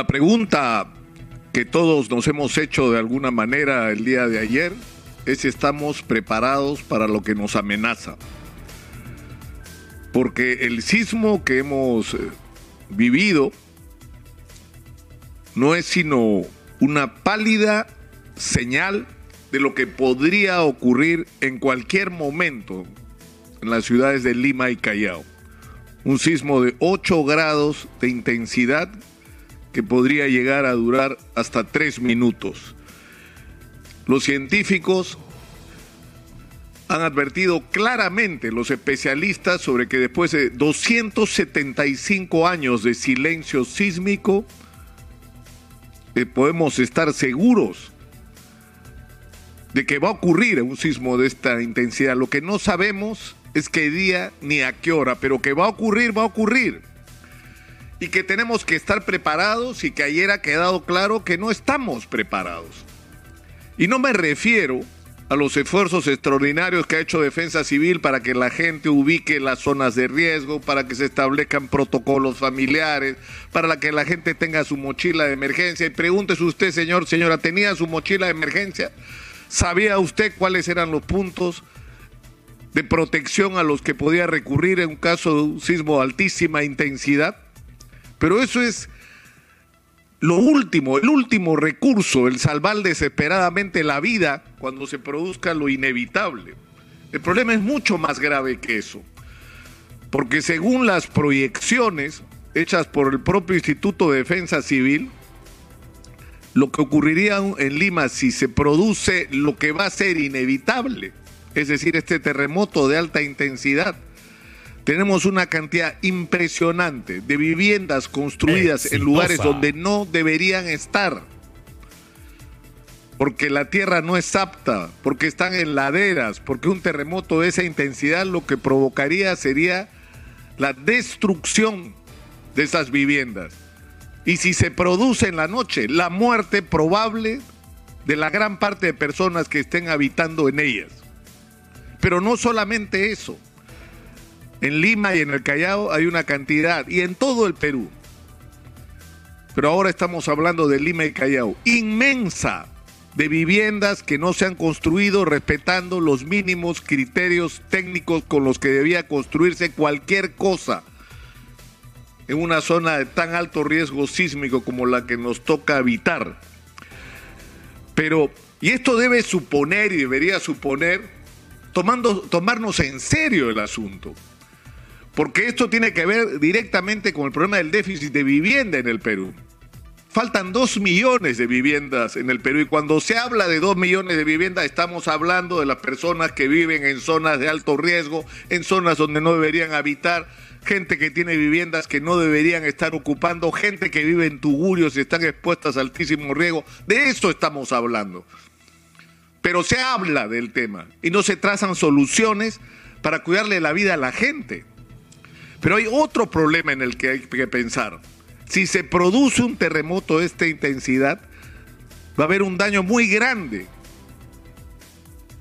La pregunta que todos nos hemos hecho de alguna manera el día de ayer es si estamos preparados para lo que nos amenaza. Porque el sismo que hemos eh, vivido no es sino una pálida señal de lo que podría ocurrir en cualquier momento en las ciudades de Lima y Callao. Un sismo de 8 grados de intensidad que podría llegar a durar hasta 3 minutos. Los científicos han advertido claramente, los especialistas, sobre que después de 275 años de silencio sísmico, eh, podemos estar seguros de que va a ocurrir un sismo de esta intensidad. Lo que no sabemos es qué día ni a qué hora, pero que va a ocurrir, va a ocurrir. Y que tenemos que estar preparados y que ayer ha quedado claro que no estamos preparados. Y no me refiero a los esfuerzos extraordinarios que ha hecho Defensa Civil para que la gente ubique las zonas de riesgo, para que se establezcan protocolos familiares, para que la gente tenga su mochila de emergencia. Y pregúntese usted, señor, señora, ¿tenía su mochila de emergencia? ¿Sabía usted cuáles eran los puntos de protección a los que podía recurrir en un caso de un sismo de altísima intensidad? Pero eso es lo último, el último recurso, el salvar desesperadamente la vida cuando se produzca lo inevitable. El problema es mucho más grave que eso, porque según las proyecciones hechas por el propio Instituto de Defensa Civil, lo que ocurriría en Lima si se produce lo que va a ser inevitable, es decir, este terremoto de alta intensidad. Tenemos una cantidad impresionante de viviendas construidas en lugares donde no deberían estar. Porque la tierra no es apta, porque están en laderas, porque un terremoto de esa intensidad lo que provocaría sería la destrucción de esas viviendas. Y si se produce en la noche, la muerte probable de la gran parte de personas que estén habitando en ellas. Pero no solamente eso. En Lima y en el Callao hay una cantidad, y en todo el Perú. Pero ahora estamos hablando de Lima y Callao, inmensa de viviendas que no se han construido respetando los mínimos criterios técnicos con los que debía construirse cualquier cosa en una zona de tan alto riesgo sísmico como la que nos toca habitar. Pero, y esto debe suponer y debería suponer tomando, tomarnos en serio el asunto. Porque esto tiene que ver directamente con el problema del déficit de vivienda en el Perú. Faltan dos millones de viviendas en el Perú y cuando se habla de dos millones de viviendas estamos hablando de las personas que viven en zonas de alto riesgo, en zonas donde no deberían habitar, gente que tiene viviendas que no deberían estar ocupando, gente que vive en tugurios y están expuestas a altísimo riesgo. De eso estamos hablando. Pero se habla del tema y no se trazan soluciones para cuidarle la vida a la gente. Pero hay otro problema en el que hay que pensar. Si se produce un terremoto de esta intensidad, va a haber un daño muy grande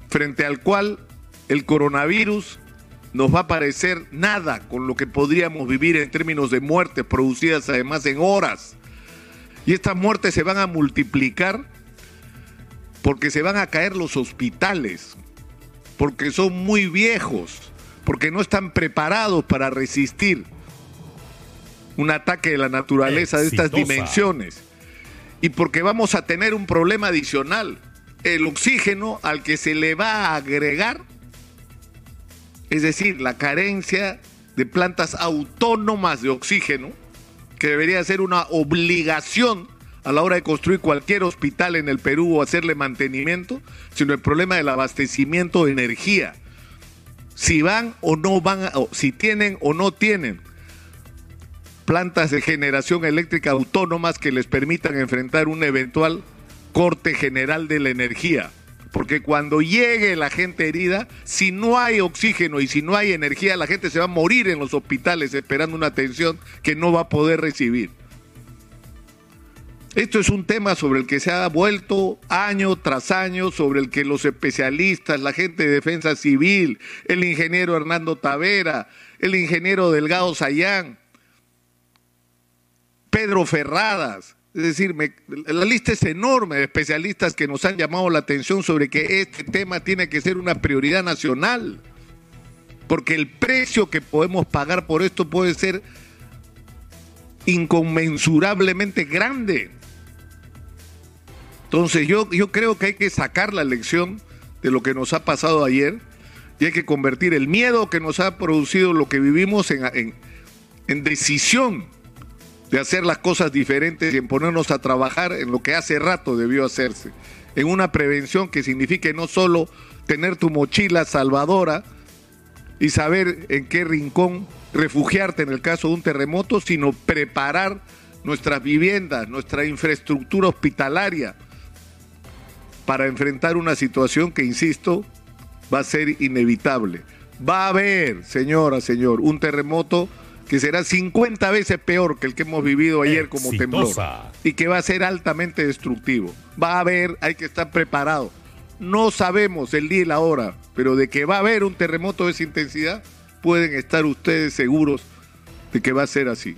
frente al cual el coronavirus nos va a parecer nada con lo que podríamos vivir en términos de muertes producidas además en horas. Y estas muertes se van a multiplicar porque se van a caer los hospitales, porque son muy viejos, porque no están preparados para resistir un ataque de la naturaleza de estas dimensiones. Y porque vamos a tener un problema adicional, el oxígeno al que se le va a agregar es decir, la carencia de plantas autónomas de oxígeno, que debería ser una obligación a la hora de construir cualquier hospital en el Perú o hacerle mantenimiento, sino el problema del abastecimiento de energía. Si van o no van, o si tienen o no tienen plantas de generación eléctrica autónomas que les permitan enfrentar un eventual corte general de la energía. Porque cuando llegue la gente herida, si no hay oxígeno y si no hay energía, la gente se va a morir en los hospitales esperando una atención que no va a poder recibir. Esto es un tema sobre el que se ha vuelto año tras año, sobre el que los especialistas, la gente de defensa civil, el ingeniero Hernando Tavera, el ingeniero Delgado Sayán, Pedro Ferradas, Es decir, la lista es enorme de especialistas que nos han llamado la atención sobre que este tema tiene que ser una prioridad nacional, porque el precio que podemos pagar por esto puede ser inconmensurablemente grande. Entonces yo, yo creo que hay que sacar la lección de lo que nos ha pasado ayer y hay que convertir el miedo que nos ha producido lo que vivimos en, en decisión de hacer las cosas diferentes y en ponernos a trabajar en lo que hace rato debió hacerse, en una prevención que signifique no solo tener tu mochila salvadora y saber en qué rincón refugiarte en el caso de un terremoto, sino preparar nuestras viviendas, nuestra infraestructura hospitalaria para enfrentar una situación que, insisto, va a ser inevitable. Va a haber, señora, señor, un terremoto que será 50 veces peor que el que hemos vivido ayer como temblor y que va a ser altamente destructivo. Va a haber, hay que estar preparado. No sabemos el día y la hora, pero de que va a haber un terremoto de esa intensidad, pueden estar ustedes seguros de que va a ser así.